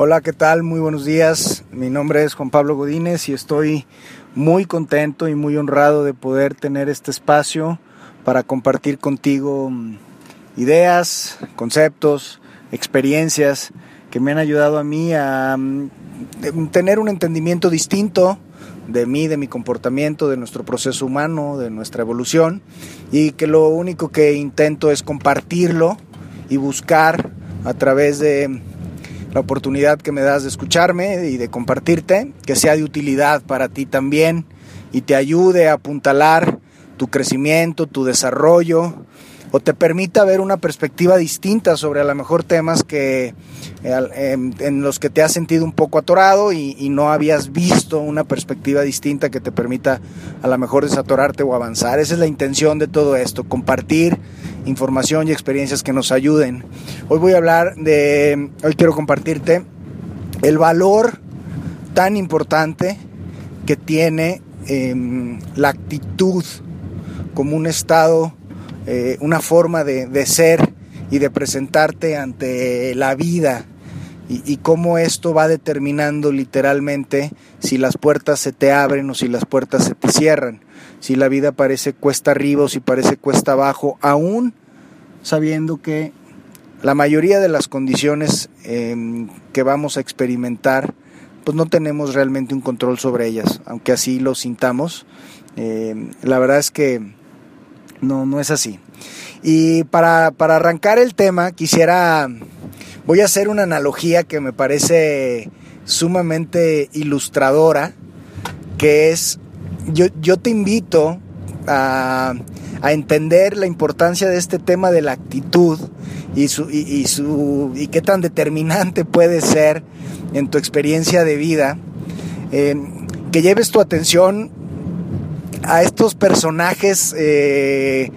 Hola, ¿qué tal? Muy buenos días. Mi nombre es Juan Pablo Godínez y estoy muy contento y muy honrado de poder tener este espacio para compartir contigo mm, ideas, conceptos, experiencias que me han ayudado a mí a mm, tener un entendimiento distinto de mí, de mi comportamiento, de nuestro proceso humano, de nuestra evolución y que lo único que intento es compartirlo y buscar a través de la oportunidad que me das de escucharme y de compartirte, que sea de utilidad para ti también y te ayude a apuntalar tu crecimiento, tu desarrollo, o te permita ver una perspectiva distinta sobre a lo mejor temas que eh, en, los que te has sentido un poco atorado y, y, no habías visto una perspectiva distinta que te permita a lo mejor desatorarte o avanzar. Esa es la intención de todo esto, compartir información y experiencias que nos ayuden. Hoy voy a hablar de, hoy quiero compartirte el valor tan importante que tiene em, la actitud como un estado, eh, una forma de, ser y de presentarte ante la vida y, y, cómo esto va determinando literalmente si las puertas se te abren o si las puertas se te cierran, si la vida parece cuesta arriba o si parece cuesta abajo, aún sabiendo que la mayoría de las condiciones em, que vamos a experimentar, pues no tenemos realmente un control sobre ellas, aunque así lo sintamos. Em, la verdad es que no, no es así. Y para, para arrancar el tema, quisiera, voy a hacer una analogía que me parece sumamente ilustradora, que es, yo, yo te invito a a entender la importancia de este tema de la actitud y, su, y, su, y qué tan determinante puede ser en tu experiencia de vida, eh, que lleves tu atención a estos personajes eh,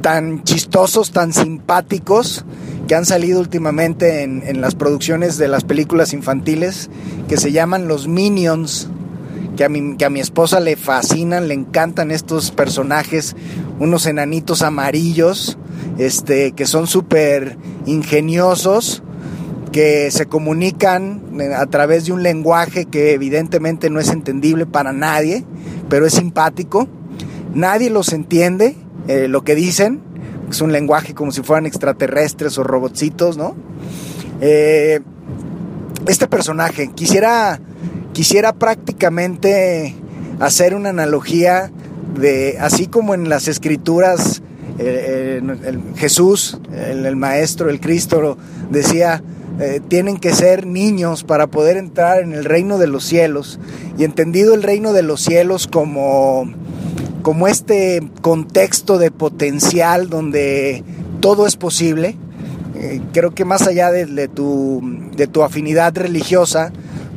tan chistosos, tan simpáticos, que han salido últimamente en, las producciones de las películas infantiles, que se llaman los Minions que a, mi, que a mi esposa le fascinan, le encantan estos personajes, unos enanitos amarillos, este, que son súper ingeniosos, que se comunican eh, a través de un lenguaje que evidentemente no es entendible para nadie, pero es simpático. Nadie los entiende eh, lo que dicen, es un lenguaje como si fueran extraterrestres o robotcitos, ¿no? Eh, este personaje, quisiera quisiera prácticamente hacer una analogía de, así como en las escrituras, eh, Jesús, el, Maestro, el Cristo, decía, eh, tienen que ser niños para poder entrar en el reino de los cielos. Y entendido el reino de los cielos como, como este contexto de potencial donde todo es posible, eh, creo que más allá de, tu, de tu afinidad religiosa,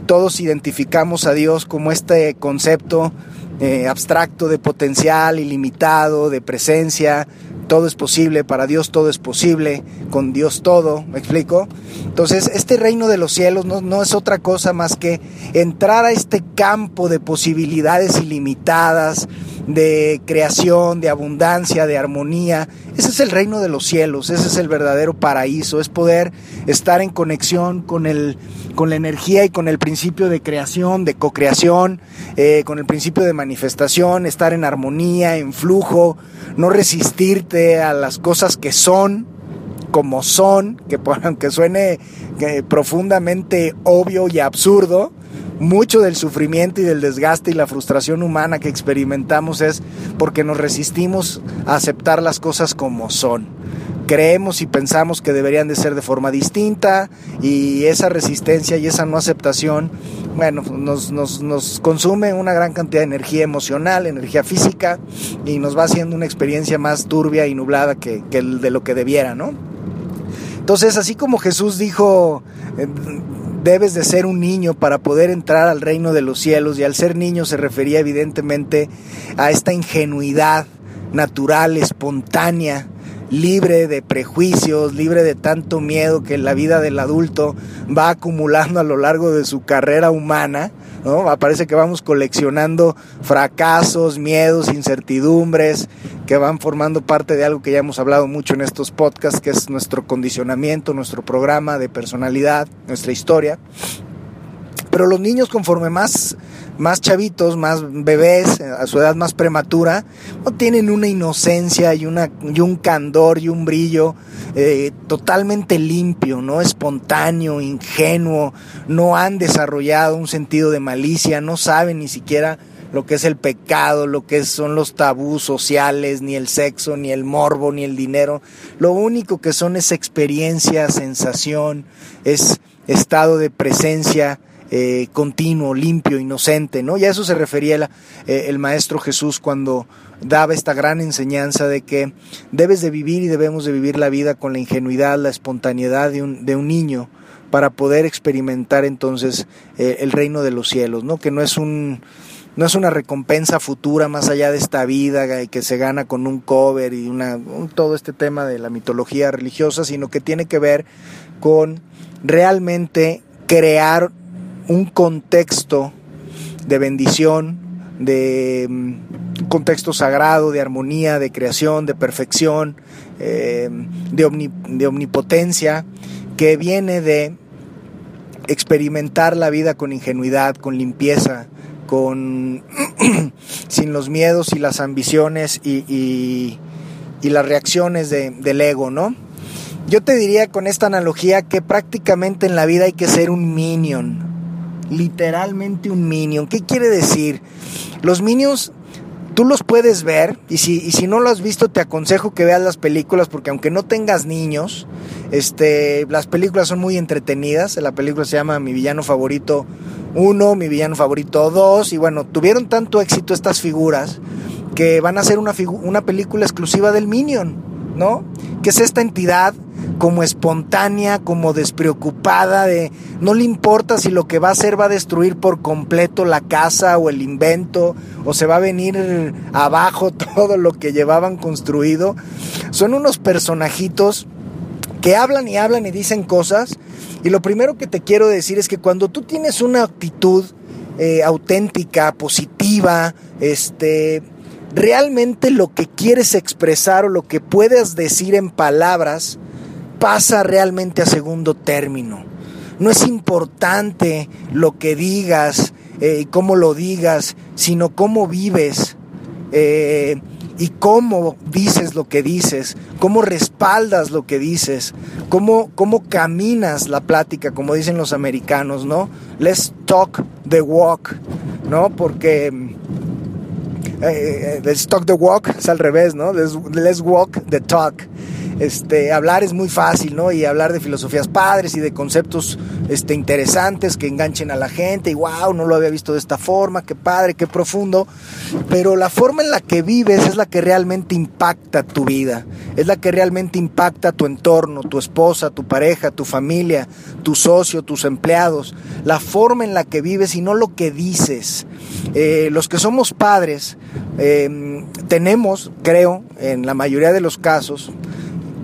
todos identificamos a Dios como este concepto eh, abstracto de potencial ilimitado, de presencia, todo es posible, para Dios todo es posible, con Dios todo, ¿me explico? Entonces, este reino de los cielos no, no, es otra cosa más que entrar a este campo de posibilidades ilimitadas, de creación, de abundancia, de armonía. Ese es el reino de los cielos, ese es el verdadero paraíso, es poder estar en conexión con, el, con la energía y con el principio de creación, de co-creación, eh, con el principio de manifestación, estar en armonía, en flujo, no resistirte a las cosas que son, como son, que aunque suene profundamente obvio y absurdo, mucho del sufrimiento y del desgaste y la frustración humana que experimentamos es porque nos resistimos a aceptar las cosas como son. Creemos y pensamos que deberían de ser de forma distinta y esa resistencia y esa no aceptación, bueno, nos, nos, nos consume una gran cantidad de energía emocional, energía física y nos va haciendo una experiencia más turbia y nublada que, que de lo que debiera, ¿no? Entonces, así como Jesús dijo, eh, debes de ser un niño para poder entrar al reino de los cielos, y al ser niño se refería evidentemente a esta ingenuidad natural, espontánea, libre de prejuicios, libre de tanto miedo que la vida del adulto va acumulando a lo largo de su carrera humana, ¿no? Parece que vamos coleccionando fracasos, miedos, incertidumbres, que van formando parte de algo que ya hemos hablado mucho en estos podcasts, que es nuestro condicionamiento, nuestro programa de personalidad, nuestra historia. Pero los niños conforme más, más chavitos, más bebés, a su edad más prematura, no tienen una inocencia y, una, y un candor y un brillo eh, totalmente limpio, no espontáneo, ingenuo, no han desarrollado un sentido de malicia, no saben ni siquiera lo que es el pecado, lo que son los tabús sociales, ni el sexo, ni el morbo, ni el dinero. Lo único que son es experiencia, sensación, es estado de presencia eh, continuo, limpio, inocente, ¿no? Y a eso se refería eh, el maestro Jesús cuando daba esta gran enseñanza de que debes de vivir y debemos de vivir la vida con la ingenuidad, la espontaneidad de un, de un niño para poder experimentar entonces eh, el reino de los cielos, ¿no? Que no es un no es una recompensa futura más allá de esta vida que se gana con un cover y una, todo este tema de la mitología religiosa, sino que tiene que ver con realmente crear un contexto de bendición, de un mm, contexto sagrado, de armonía, de creación, de perfección, eh, de, de omnipotencia, que viene de experimentar la vida con ingenuidad, con limpieza, con sin los miedos y las ambiciones y, las reacciones del ego, ¿no? Yo te diría con esta analogía que prácticamente en la vida hay que ser un minion, literalmente un minion. ¿Qué quiere decir? Los minions tú los puedes ver y si, no lo has visto te aconsejo que veas las películas porque aunque no tengas niños, este, las películas son muy entretenidas. La película se llama Mi villano favorito 1, Mi villano favorito 2 y bueno, tuvieron tanto éxito estas figuras que van a ser una, una película exclusiva del Minion, ¿no? Que es esta entidad como espontánea, como despreocupada, de no le importa si lo que va a hacer va a destruir por completo la casa o el invento, o se va a venir abajo todo lo que llevaban construido. Son unos personajitos que hablan y hablan y dicen cosas. Y lo primero que te quiero decir es que cuando tú tienes una actitud eh, auténtica, positiva, este, realmente lo que quieres expresar o lo que puedes decir en palabras, pasa realmente a segundo término. No es importante lo que digas eh, y cómo lo digas, sino cómo vives eh, y cómo dices lo que dices, cómo respaldas lo que dices, cómo, cómo caminas la plática, como dicen los americanos, ¿no? Let's talk the walk, ¿no? Porque eh, let's talk the walk es al revés, ¿no? let's walk the talk este, hablar es muy fácil, ¿no? Y hablar de filosofías padres y de conceptos este, interesantes que enganchen a la gente y wow, no lo había visto de esta forma, qué padre, qué profundo. Pero la forma en la que vives es la que realmente impacta tu vida, es la que realmente impacta tu entorno, tu esposa, tu pareja, tu familia, tu socio, tus empleados. La forma en la que vives y no lo que dices. Eh, los que somos padres eh, tenemos, creo, en la mayoría de los casos,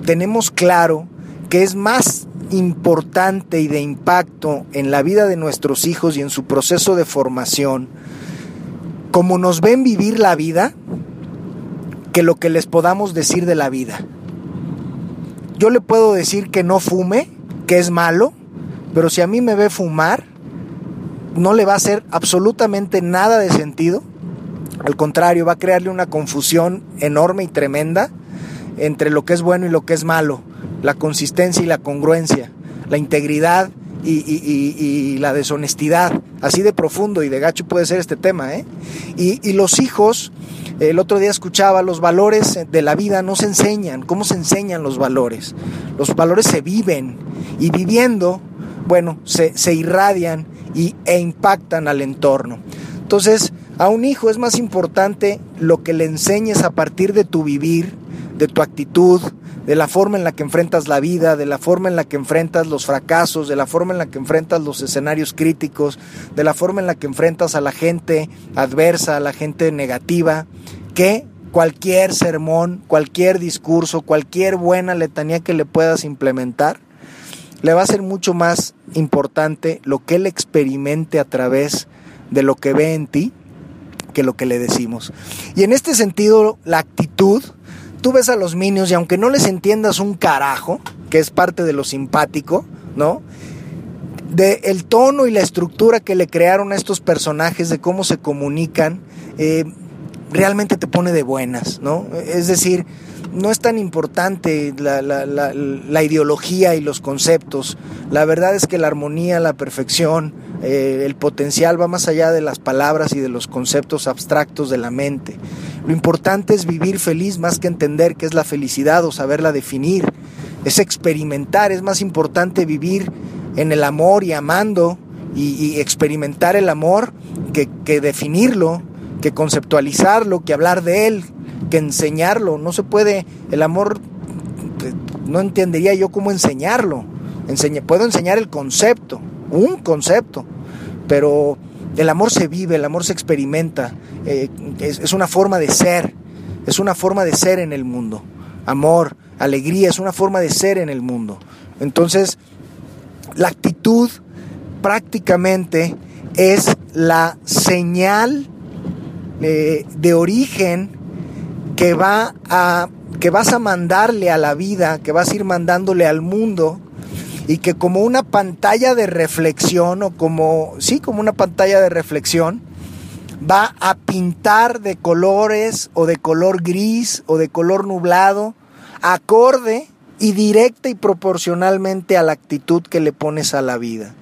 tenemos claro que es más importante y de impacto en la vida de nuestros hijos y en su proceso de formación, como nos ven vivir la vida, que lo que les podamos decir de la vida. Yo le puedo decir que no fume, que es malo, pero si a mí me ve fumar, no le va a hacer absolutamente nada de sentido. Al contrario, va a crearle una confusión enorme y tremenda entre lo que es bueno y lo que es malo, la consistencia y la congruencia, la integridad y, la deshonestidad, así de profundo y de gacho puede ser este tema. ¿eh? Y, los hijos, el otro día escuchaba, los valores de la vida no se enseñan, ¿cómo se enseñan los valores? Los valores se viven y viviendo, bueno, se, irradian y, e impactan al entorno. Entonces, a un hijo es más importante lo que le enseñes a partir de tu vivir, de tu actitud, de la forma en la que enfrentas la vida, de la forma en la que enfrentas los fracasos, de la forma en la que enfrentas los escenarios críticos, de la forma en la que enfrentas a la gente adversa, a la gente negativa, que cualquier sermón, cualquier discurso, cualquier buena letanía que le puedas implementar, le va a ser mucho más importante lo que él experimente a través de lo que ve en ti que lo que le decimos. Y en este sentido, la actitud, tú ves a los minions y aunque no les entiendas un carajo, que es parte de lo simpático, ¿no? De el tono y la estructura que le crearon a estos personajes, de cómo se comunican, eh, realmente te pone de buenas, ¿no? Es decir, no es tan importante la, la, ideología y los conceptos. La verdad es que la armonía, la perfección, eh, el potencial va más allá de las palabras y de los conceptos abstractos de la mente. Lo importante es vivir feliz más que entender qué es la felicidad o saberla definir. Es experimentar, es más importante vivir en el amor y amando y, experimentar el amor que, que definirlo, que conceptualizarlo, que hablar de él, que enseñarlo. No se puede, el amor, no entendería yo cómo enseñarlo. puedo enseñar el concepto, un concepto, pero el amor se vive, el amor se experimenta, eh, es, una forma de ser, es una forma de ser en el mundo. Amor, alegría, es una forma de ser en el mundo. Entonces, la actitud prácticamente es la señal eh, de origen que va a que vas a mandarle a la vida, que vas a ir mandándole al mundo y que como una pantalla de reflexión o como sí, como una pantalla de reflexión va a pintar de colores o de color gris o de color nublado acorde y directa y proporcionalmente a la actitud que le pones a la vida.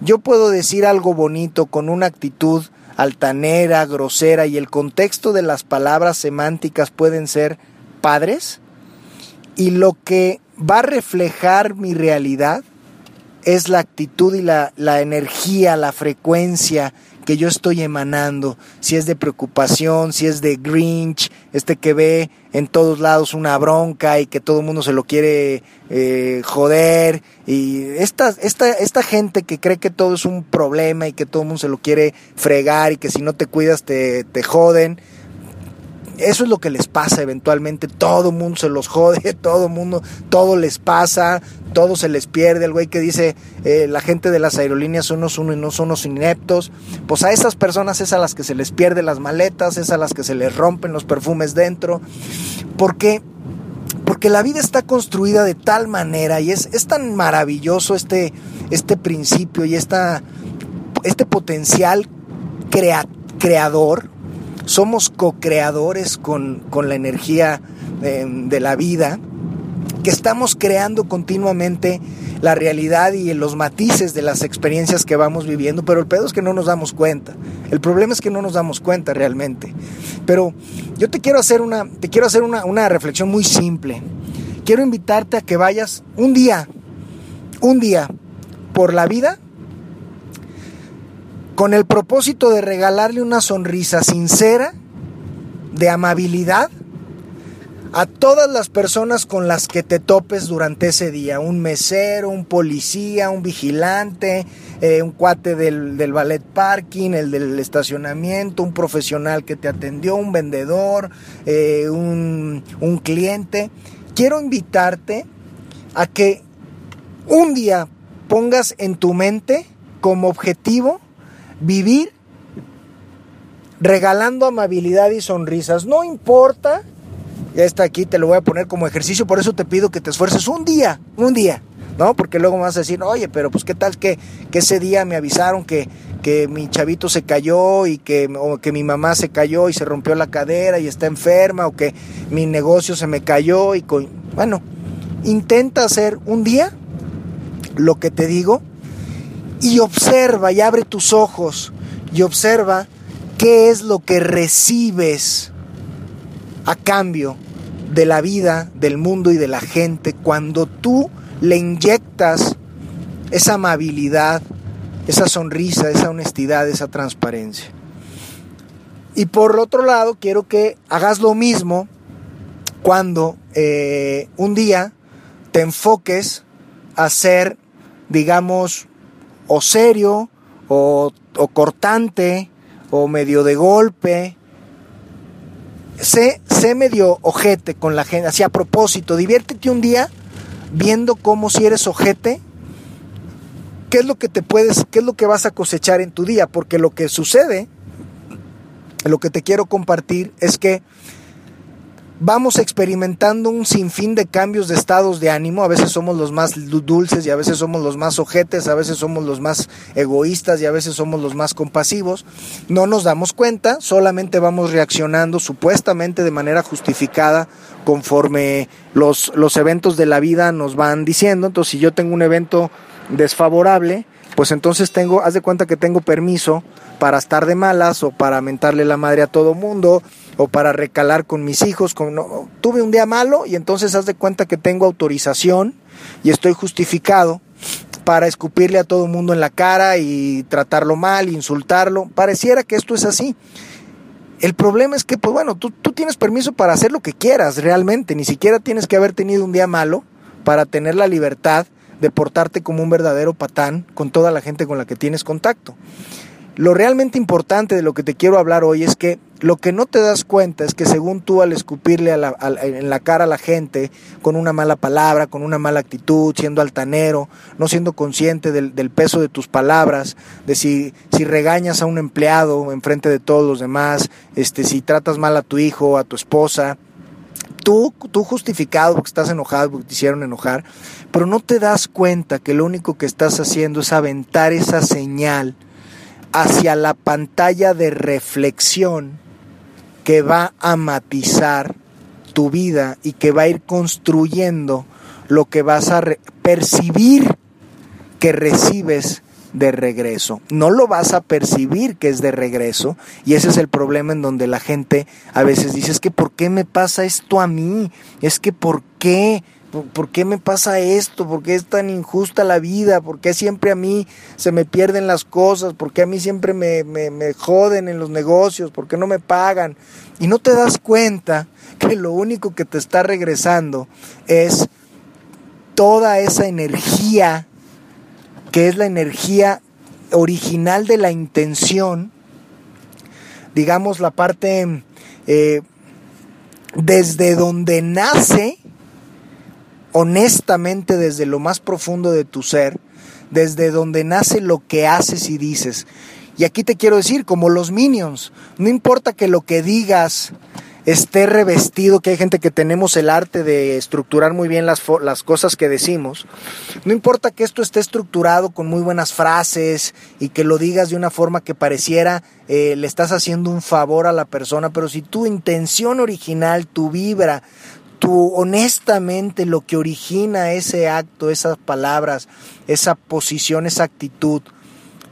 Yo puedo decir algo bonito con una actitud altanera, grosera y el contexto de las palabras semánticas pueden ser padres y lo que va a reflejar mi realidad es la actitud y la, la energía, la frecuencia que yo estoy emanando, si es de preocupación, si es de Grinch, este que ve en todos lados una bronca y que todo el mundo se lo quiere eh, joder, y esta, esta, esta gente que cree que todo es un problema y que todo el mundo se lo quiere fregar y que si no te cuidas te, te joden, eso es lo que les pasa eventualmente. Todo mundo se los jode, todo mundo, todo les pasa, todo se les pierde. El güey que dice eh, la gente de las aerolíneas son unos, unos, no son unos ineptos. Pues a esas personas es a las que se les pierde las maletas, es a las que se les rompen los perfumes dentro. Porque porque la vida está construida de tal manera y es, es tan maravilloso este, este principio y esta, este potencial creador somos co-creadores con, la energía de, la vida, que estamos creando continuamente la realidad y los matices de las experiencias que vamos viviendo, pero el pedo es que no nos damos cuenta. El problema es que no nos damos cuenta realmente. Pero yo te quiero hacer una, te quiero hacer una, una reflexión muy simple. Quiero invitarte a que vayas un día, un día por la vida con el propósito de regalarle una sonrisa sincera, de amabilidad, a todas las personas con las que te topes durante ese día, un mesero, un policía, un vigilante, eh, un cuate del, ballet parking, el del estacionamiento, un profesional que te atendió, un vendedor, eh, un, un cliente. Quiero invitarte a que un día pongas en tu mente como objetivo vivir regalando amabilidad y sonrisas. No importa, ya está aquí, te lo voy a poner como ejercicio, por eso te pido que te esfuerces un día, un día, ¿no? Porque luego me vas a decir, oye, pero pues qué tal que, que ese día me avisaron que, que mi chavito se cayó y que, o que mi mamá se cayó y se rompió la cadera y está enferma, o que mi negocio se me cayó y con... Bueno, intenta hacer un día lo que te digo y observa y abre tus ojos y observa qué es lo que recibes a cambio de la vida, del mundo y de la gente cuando tú le inyectas esa amabilidad, esa sonrisa, esa honestidad, esa transparencia. Y por otro lado, quiero que hagas lo mismo cuando eh, un día te enfoques a ser, digamos, o serio, o, cortante, o medio de golpe. Sé, sé medio ojete con la gente, así a propósito, diviértete un día viendo cómo si eres ojete, ¿qué es lo que te puedes, qué es lo que vas a cosechar en tu día? Porque lo que sucede, lo que te quiero compartir es que vamos experimentando un sinfín de cambios de estados de ánimo. A veces somos los más dulces y a veces somos los más ojetes, a veces somos los más egoístas y a veces somos los más compasivos. No nos damos cuenta, solamente vamos reaccionando supuestamente de manera justificada conforme los, los eventos de la vida nos van diciendo. Entonces, si yo tengo un evento desfavorable, pues entonces tengo, haz de cuenta que tengo permiso para estar de malas o para mentarle la madre a todo mundo o para recalar con mis hijos. Con, no, tuve un día malo y entonces haz de cuenta que tengo autorización y estoy justificado para escupirle a todo mundo en la cara y tratarlo mal, insultarlo. Pareciera que esto es así. El problema es que, pues bueno, tú tienes permiso para hacer lo que quieras realmente, ni siquiera tienes que haber tenido un día malo para tener la libertad de portarte como un verdadero patán con toda la gente con la que tienes contacto. Lo realmente importante de lo que te quiero hablar hoy es que lo que no te das cuenta es que según tú al escupirle en la cara a la gente con una mala palabra, con una mala actitud, siendo altanero, no siendo consciente del, peso de tus palabras, de si, si regañas a un empleado en frente de todos los demás, este, si tratas mal a tu hijo, a tu esposa, tú, tú justificado porque estás enojado, porque te hicieron enojar, pero no te das cuenta que lo único que estás haciendo es aventar esa señal hacia la pantalla de reflexión que va a matizar tu vida y que va a ir construyendo lo que vas a percibir que recibes de regreso. No lo vas a percibir que es de regreso y ese es el problema en donde la gente a veces dice, es que ¿por qué me pasa esto a mí? Es que ¿por qué? ¿Por, qué me pasa esto? ¿Por qué es tan injusta la vida? ¿Por qué siempre a mí se me pierden las cosas? ¿Por qué a mí siempre me, me, joden en los negocios? ¿Por qué no me pagan? Y no te das cuenta que lo único que te está regresando es toda esa energía que es la energía original de la intención, digamos la parte eh, desde donde nace honestamente desde lo más profundo de tu ser, desde donde nace lo que haces y dices. Y aquí te quiero decir, como los minions, no importa que lo que digas esté revestido, que hay gente que tenemos el arte de estructurar muy bien las, cosas que decimos, no importa que esto esté estructurado con muy buenas frases y que lo digas de una forma que pareciera eh, le estás haciendo un favor a la persona, pero si tu intención original, tu vibra, tú honestamente lo que origina ese acto, esas palabras, esa posición, esa actitud,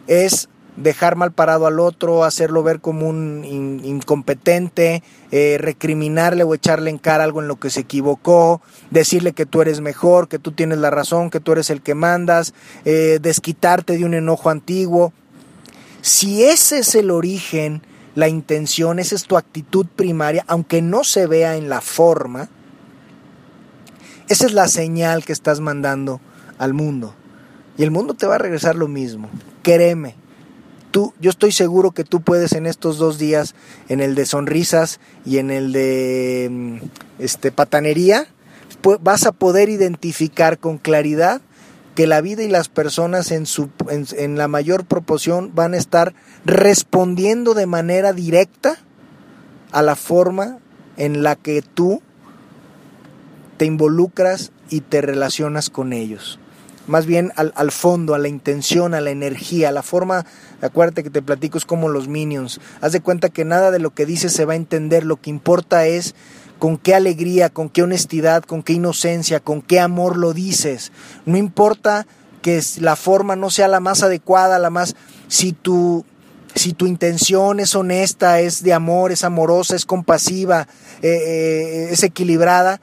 es dejar mal parado al otro, hacerlo ver como un incompetente, eh, recriminarle o echarle en cara algo en lo que se equivocó, decirle que tú eres mejor, que tú tienes la razón, que tú eres el que mandas, eh, desquitarte de un enojo antiguo. Si ese es el origen, la intención, esa es tu actitud primaria, aunque no se vea en la forma, esa es la señal que estás mandando al mundo. Y el mundo te va a regresar lo mismo. Créeme. Tú, yo estoy seguro que tú puedes en estos dos días, en el de sonrisas y en el de mm, este, patanería, vas a poder identificar con claridad que la vida y las personas en, su, en la mayor proporción van a estar respondiendo de manera directa a la forma en la que tú te involucras y te relacionas con ellos. Más bien al, al, fondo, a la intención, a la energía, a la forma, acuérdate que te platico, es como los minions. Haz de cuenta que nada de lo que dices se va a entender, lo que importa es con qué alegría, con qué honestidad, con qué inocencia, con qué amor lo dices. No importa que la forma no sea la más adecuada, la más... Si tu, si tu intención es honesta, es de amor, es amorosa, es compasiva, eh, eh, es equilibrada,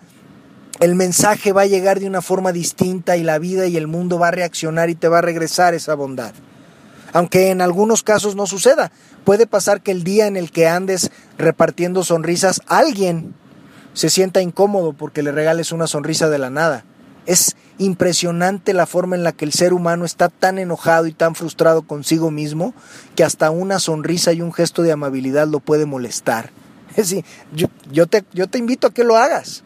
el mensaje va a llegar de una forma distinta y la vida y el mundo va a reaccionar y te va a regresar esa bondad. Aunque en algunos casos no suceda. Puede pasar que el día en el que andes repartiendo sonrisas, alguien se sienta incómodo porque le regales una sonrisa de la nada. Es impresionante la forma en la que el ser humano está tan enojado y tan frustrado consigo mismo que hasta una sonrisa y un gesto de amabilidad lo puede molestar. Es decir, yo, te, yo te invito a que lo hagas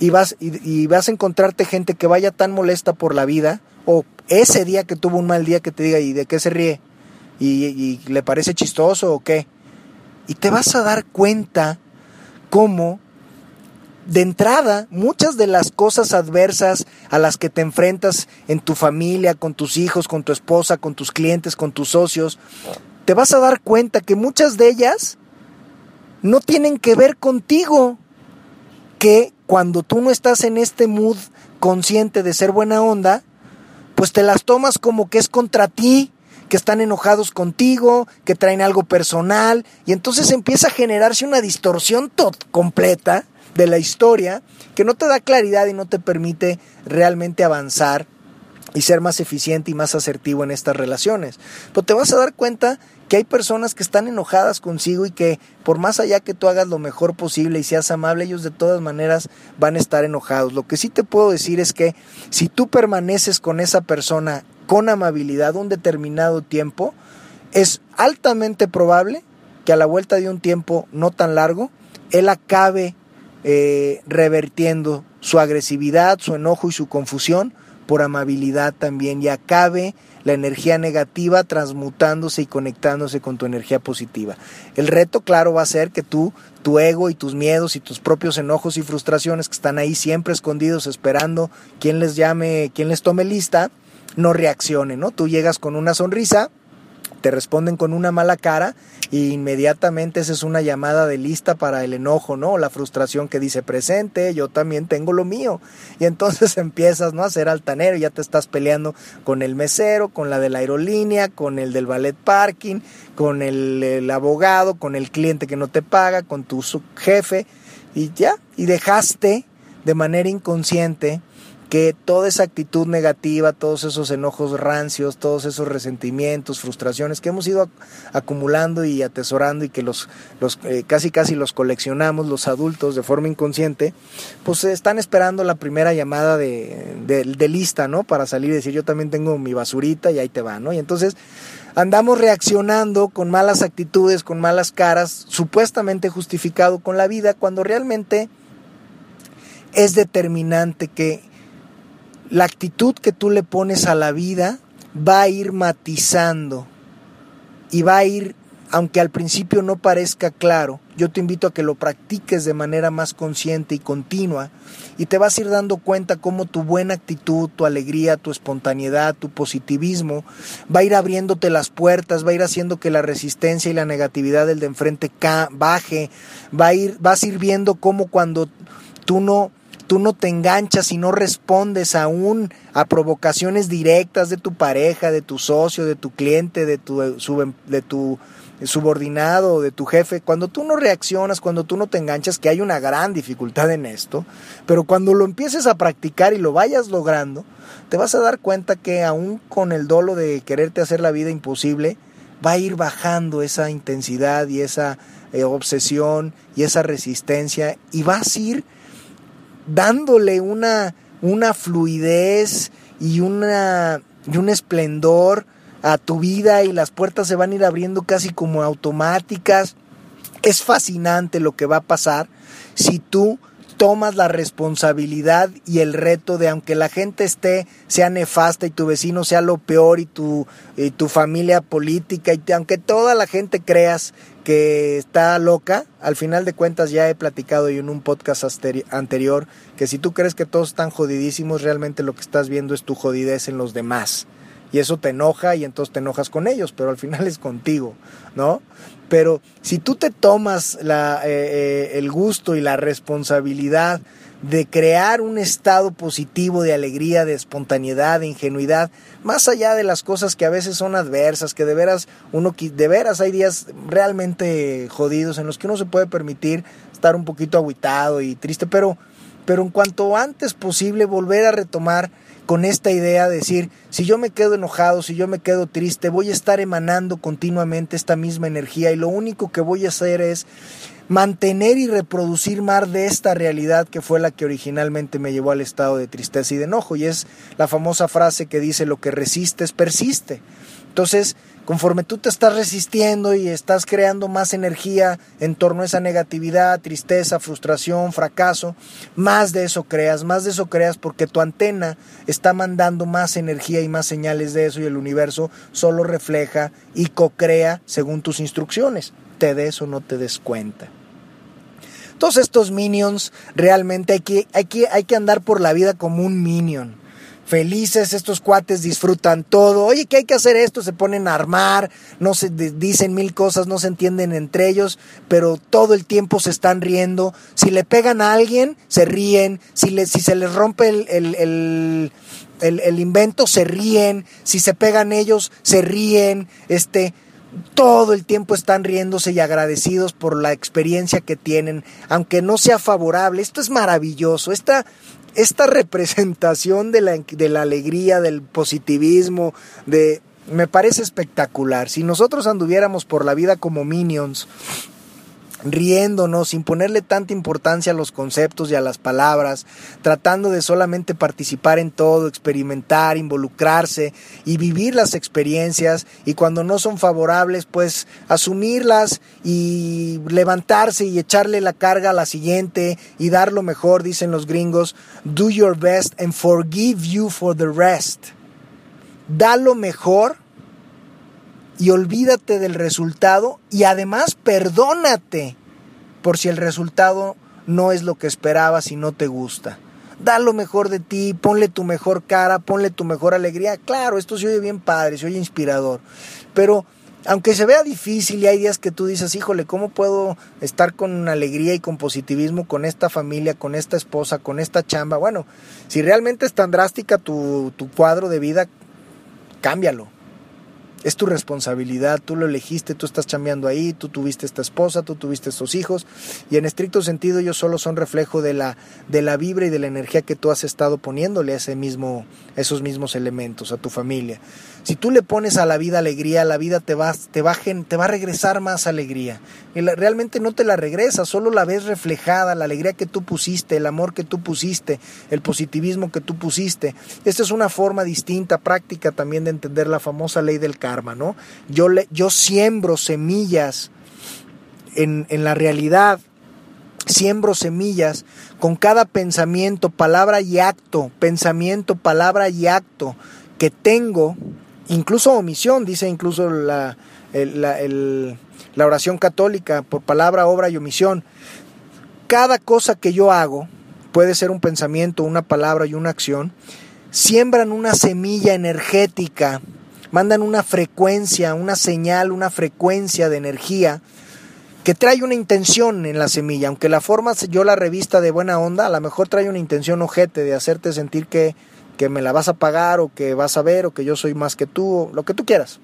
y vas, y, vas a encontrarte gente que vaya tan molesta por la vida o ese día que tuvo un mal día que te diga, ¿y de qué se ríe? ¿Y, y le parece chistoso o qué? Y te vas a dar cuenta cómo de entrada, muchas de las cosas adversas a las que te enfrentas en tu familia, con tus hijos, con tu esposa, con tus clientes, con tus socios, te vas a dar cuenta que muchas de ellas no tienen que ver contigo. Que cuando tú no estás en este mood consciente de ser buena onda, pues te las tomas como que es contra ti, que están enojados contigo, que traen algo personal, y entonces empieza a generarse una distorsión completa de la historia que no te da claridad y no te permite realmente avanzar y ser más eficiente y más asertivo en estas relaciones. Pero te vas a dar cuenta que hay personas que están enojadas consigo y que por más allá que tú hagas lo mejor posible y seas amable, ellos de todas maneras van a estar enojados. Lo que sí te puedo decir es que si tú permaneces con esa persona con amabilidad un determinado tiempo, es altamente probable que a la vuelta de un tiempo no tan largo, él acabe eh, revertiendo su agresividad, su enojo y su confusión por amabilidad también y acabe la energía negativa transmutándose y conectándose con tu energía positiva. El reto, claro, va a ser que tú, tu ego y tus miedos y tus propios enojos y frustraciones que están ahí siempre escondidos esperando quien les llame, quien les tome lista, no reaccionen, ¿no? Tú llegas con una sonrisa, te responden con una mala cara y inmediatamente esa es una llamada de lista para el enojo, ¿no? La frustración que dice presente, yo también tengo lo mío. Y entonces empiezas, ¿no? A ser altanero, ya te estás peleando con el mesero, con la de la aerolínea, con el del ballet parking, con el, el abogado, con el cliente que no te paga, con tu jefe y ya, y dejaste de manera inconsciente que toda esa actitud negativa, todos esos enojos rancios, todos esos resentimientos, frustraciones que hemos ido acumulando y atesorando y que los, los eh, casi casi los coleccionamos los adultos de forma inconsciente, pues están esperando la primera llamada de, de, lista, ¿no? Para salir y decir yo también tengo mi basurita y ahí te va, ¿no? Y entonces andamos reaccionando con malas actitudes, con malas caras, supuestamente justificado con la vida, cuando realmente es determinante que la actitud que tú le pones a la vida va a ir matizando y va a ir, aunque al principio no parezca claro, yo te invito a que lo practiques de manera más consciente y continua y te vas a ir dando cuenta cómo tu buena actitud, tu alegría, tu espontaneidad, tu positivismo va a ir abriéndote las puertas, va a ir haciendo que la resistencia y la negatividad del de enfrente baje, va a ir, vas a ir viendo cómo cuando tú no tú no te enganchas y no respondes aún a provocaciones directas de tu pareja, de tu socio, de tu cliente, de tu, subordinado, de tu jefe, cuando tú no reaccionas, cuando tú no te enganchas, que hay una gran dificultad en esto, pero cuando lo empieces a practicar y lo vayas logrando, te vas a dar cuenta que aún con el dolo de quererte hacer la vida imposible, va a ir bajando esa intensidad y esa eh, obsesión y esa resistencia y vas a ir dándole una, una fluidez y, una, y un esplendor a tu vida y las puertas se van a ir abriendo casi como automáticas. Es fascinante lo que va a pasar si tú tomas la responsabilidad y el reto de aunque la gente esté, sea nefasta y tu vecino sea lo peor y tu, y tu familia política y aunque toda la gente creas que está loca, al final de cuentas ya he platicado en un podcast anterior que si tú crees que todos están jodidísimos, realmente lo que estás viendo es tu jodidez en los demás. Y eso te enoja y entonces te enojas con ellos, pero al final es contigo, ¿no? Pero si tú te tomas la, eh, eh, el gusto y la responsabilidad de crear un estado positivo de alegría, de espontaneidad, de ingenuidad, más allá de las cosas que a veces son adversas, que de veras uno de veras hay días realmente jodidos en los que uno se puede permitir estar un poquito aguitado y triste, pero pero en cuanto antes posible volver a retomar con esta idea de decir, si yo me quedo enojado, si yo me quedo triste, voy a estar emanando continuamente esta misma energía y lo único que voy a hacer es mantener y reproducir más de esta realidad que fue la que originalmente me llevó al estado de tristeza y de enojo. Y es la famosa frase que dice, lo que resistes persiste. Entonces, conforme tú te estás resistiendo y estás creando más energía en torno a esa negatividad, tristeza, frustración, fracaso, más de eso creas, más de eso creas porque tu antena está mandando más energía y más señales de eso y el universo solo refleja y co-crea según tus instrucciones. Te des o no te des cuenta. Todos estos minions realmente hay que, hay que, hay que andar por la vida como un minion felices, estos cuates disfrutan todo. Oye, ¿qué hay que hacer esto? Se ponen a armar, no se dicen mil cosas, no se entienden entre ellos, pero todo el tiempo se están riendo. Si le pegan a alguien, se ríen. Si, se les rompe el, el invento, se ríen. Si se pegan ellos, se ríen. Este todo el tiempo están riéndose y agradecidos por la experiencia que tienen, aunque no sea favorable. Esto es maravilloso. Esta, esta representación de la, de la alegría, del positivismo, de, me parece espectacular. Si nosotros anduviéramos por la vida como minions, riéndonos, sin ponerle tanta importancia a los conceptos y a las palabras, tratando de solamente participar en todo, experimentar, involucrarse y vivir las experiencias y cuando no son favorables, pues asumirlas y levantarse y echarle la carga a la siguiente y dar lo mejor, dicen los gringos, do your best and forgive you for the rest. Da lo mejor y olvídate del resultado y además perdónate por si el resultado no es lo que esperabas y no te gusta. Da lo mejor de ti, ponle tu mejor cara, ponle tu mejor alegría. Claro, esto se oye bien padre, se oye inspirador, pero aunque se vea difícil y hay días que tú dices, híjole, ¿cómo puedo estar con alegría y con positivismo con esta familia, con esta esposa, con esta chamba? Bueno, si realmente es tan drástica tu, tu cuadro de vida, cámbialo es tu responsabilidad, tú lo elegiste, tú estás chambeando ahí, tú tuviste esta esposa, tú tuviste estos hijos y en estricto sentido ellos solo son reflejo de la, de la vibra y de la energía que tú has estado poniéndole a ese mismo, esos mismos elementos, a tu familia. Si tú le pones a la vida alegría, la vida te va, te va, te va a regresar más alegría. Y realmente no te la regresa, solo la ves reflejada, la alegría que tú pusiste, el amor que tú pusiste, el positivismo que tú pusiste. Esta es una forma distinta, práctica también de entender la famosa ley del ¿no? Yo, le, yo siembro semillas en, en la realidad siembro semillas con cada pensamiento, palabra y acto, pensamiento, palabra y acto que tengo incluso omisión, dice incluso la, la, oración católica, por palabra, obra y omisión. Cada cosa que yo hago, puede ser un pensamiento, una palabra y una acción, siembran una semilla energética, mandan una frecuencia, una señal, una frecuencia de energía que trae una intención en la semilla, aunque la forma yo la revista de buena onda, a lo mejor trae una intención ojete de hacerte sentir que que me la vas a pagar o que vas a ver o que yo soy más que tú, o lo que tú quieras.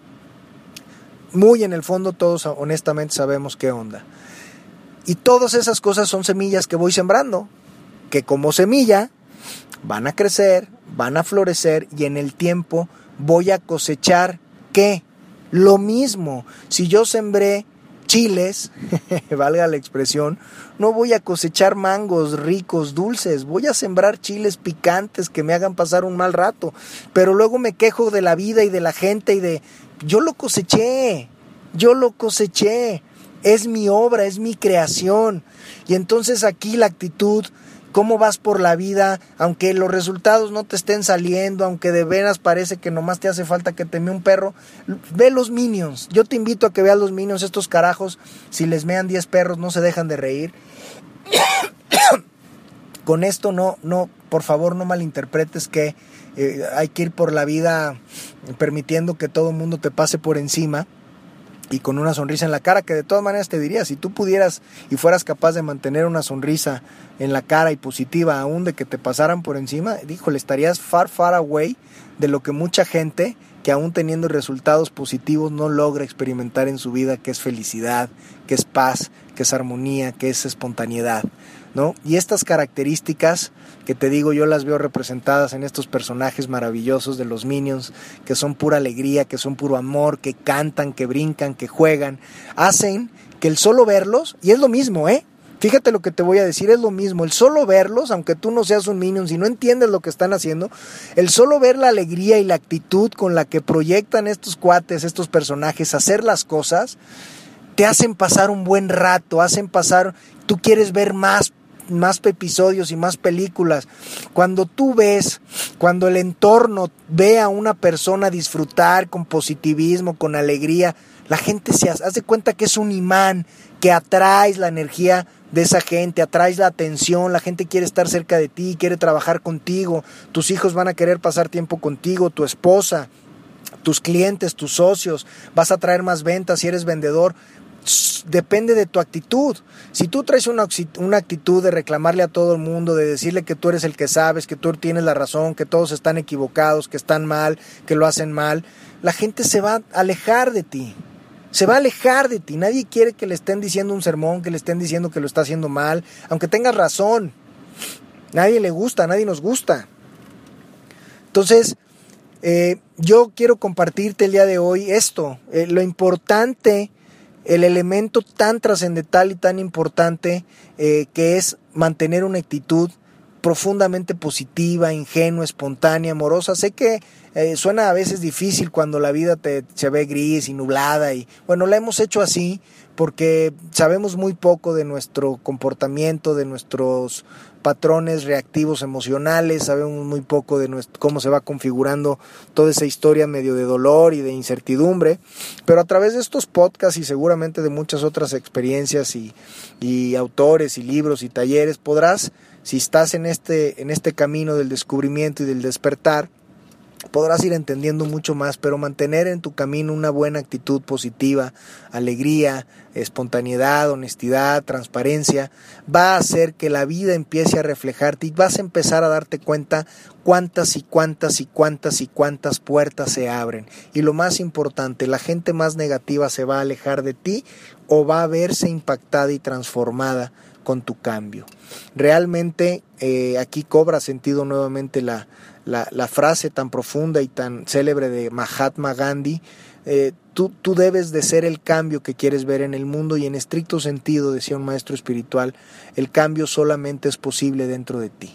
Muy en el fondo todos honestamente sabemos qué onda. Y todas esas cosas son semillas que voy sembrando, que como semilla van a crecer, van a florecer y en el tiempo voy a cosechar qué? Lo mismo. Si yo sembré chiles, valga la expresión, no voy a cosechar mangos ricos, dulces, voy a sembrar chiles picantes que me hagan pasar un mal rato, pero luego me quejo de la vida y de la gente y de, yo lo coseché, yo lo coseché, es mi obra, es mi creación. Y entonces aquí la actitud cómo vas por la vida, aunque los resultados no te estén saliendo, aunque de veras parece que nomás te hace falta que te un perro, ve los minions. Yo te invito a que veas los minions, estos carajos, si les mean 10 perros no se dejan de reír. Con esto no, no, por favor no malinterpretes que eh, hay que ir por la vida permitiendo que todo el mundo te pase por encima y con una sonrisa en la cara, que de todas maneras te diría, si tú pudieras y fueras capaz de mantener una sonrisa en la cara y positiva aún de que te pasaran por encima, le estarías far, far away de lo que mucha gente que aún teniendo resultados positivos no logra experimentar en su vida, que es felicidad, que es paz, que es armonía, que es espontaneidad. ¿no? Y estas características que te digo yo las veo representadas en estos personajes maravillosos de los Minions, que son pura alegría, que son puro amor, que cantan, que brincan, que juegan, hacen que el solo verlos, y es lo mismo, ¿eh? Fíjate lo que te voy a decir, es lo mismo. El solo verlos, aunque tú no seas un minion, si no entiendes lo que están haciendo, el solo ver la alegría y la actitud con la que proyectan estos cuates, estos personajes, hacer las cosas, te hacen pasar un buen rato, hacen pasar, tú quieres ver más más episodios y más películas. Cuando tú ves, cuando el entorno ve a una persona disfrutar con positivismo, con alegría, la gente se hace cuenta que es un imán, que atraes la energía de esa gente, atraes la atención, la gente quiere estar cerca de ti, quiere trabajar contigo, tus hijos van a querer pasar tiempo contigo, tu esposa, tus clientes, tus socios, vas a traer más ventas si eres vendedor. Depende de tu actitud. Si tú traes una, una, actitud de reclamarle a todo el mundo, de decirle que tú eres el que sabes, que tú tienes la razón, que todos están equivocados, que están mal, que lo hacen mal, la gente se va a alejar de ti se va a alejar de ti. Nadie quiere que le estén diciendo un sermón, que le estén diciendo que lo está haciendo mal, aunque tengas razón. Nadie le gusta, nadie nos gusta. Entonces, eh, yo quiero compartirte el día de hoy esto, eh, lo importante, el elemento tan trascendental y tan importante eh, que es mantener una actitud profundamente positiva, ingenua, espontánea, amorosa. Sé que eh, suena a veces difícil cuando la vida te, se ve gris y nublada y bueno, la hemos hecho así porque sabemos muy poco de nuestro comportamiento, de nuestros patrones reactivos emocionales, sabemos muy poco de cómo se va configurando toda esa historia medio de dolor y de incertidumbre, pero a través de estos podcasts y seguramente de muchas otras experiencias y autores y libros y talleres podrás, si estás en este, en este camino del descubrimiento y del despertar, podrás ir entendiendo mucho más, pero mantener en tu camino una buena actitud positiva, alegría, espontaneidad, honestidad, transparencia, va a hacer que la vida empiece a reflejarte y vas a empezar a darte cuenta cuántas y cuántas y cuántas y cuántas puertas se abren. Y lo más importante, la gente más negativa se va a alejar de ti o va a verse impactada y transformada con tu cambio. Realmente eh, aquí cobra sentido nuevamente la, la, frase tan profunda y tan célebre de Mahatma Gandhi, eh, tú, tú debes de ser el cambio que quieres ver en el mundo y en estricto sentido, decía un maestro espiritual, el cambio solamente es posible dentro de ti.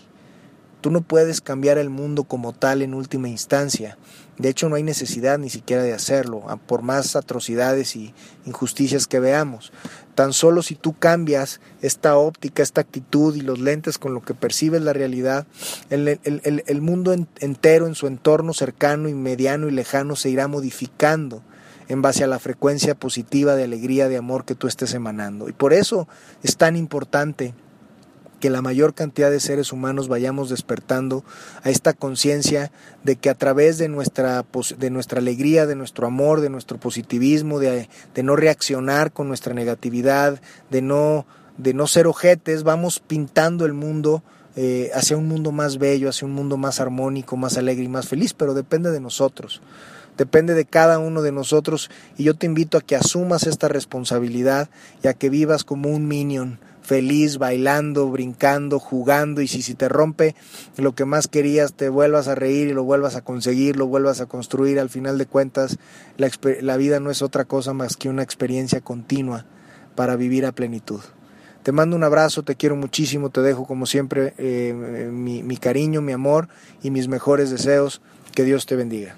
Tú no puedes cambiar el mundo como tal en última instancia. De hecho, no hay necesidad ni siquiera de hacerlo, por más atrocidades y injusticias que veamos. Tan solo si tú cambias esta óptica, esta actitud y los lentes con lo que percibes la realidad, el, el mundo entero en su entorno cercano y mediano y lejano se irá modificando en base a la frecuencia positiva de alegría, de amor que tú estés emanando. Y por eso es tan importante que la mayor cantidad de seres humanos vayamos despertando a esta conciencia de que a través de nuestra, de nuestra alegría, de nuestro amor, de nuestro positivismo, de, de no reaccionar con nuestra negatividad, de no, de no ser ojetes, vamos pintando el mundo eh, hacia un mundo más bello, hacia un mundo más armónico, más alegre y más feliz, pero depende de nosotros. Depende de cada uno de nosotros y yo te invito a que asumas esta responsabilidad y a que vivas como un minion, feliz, bailando, brincando, jugando y si, si te rompe lo que más querías, te vuelvas a reír y lo vuelvas a conseguir, lo vuelvas a construir. Al final de cuentas, la, vida no es otra cosa más que una experiencia continua para vivir a plenitud. Te mando un abrazo, te quiero muchísimo, te dejo como siempre eh, mi cariño, mi amor y mis mejores deseos. Que Dios te bendiga.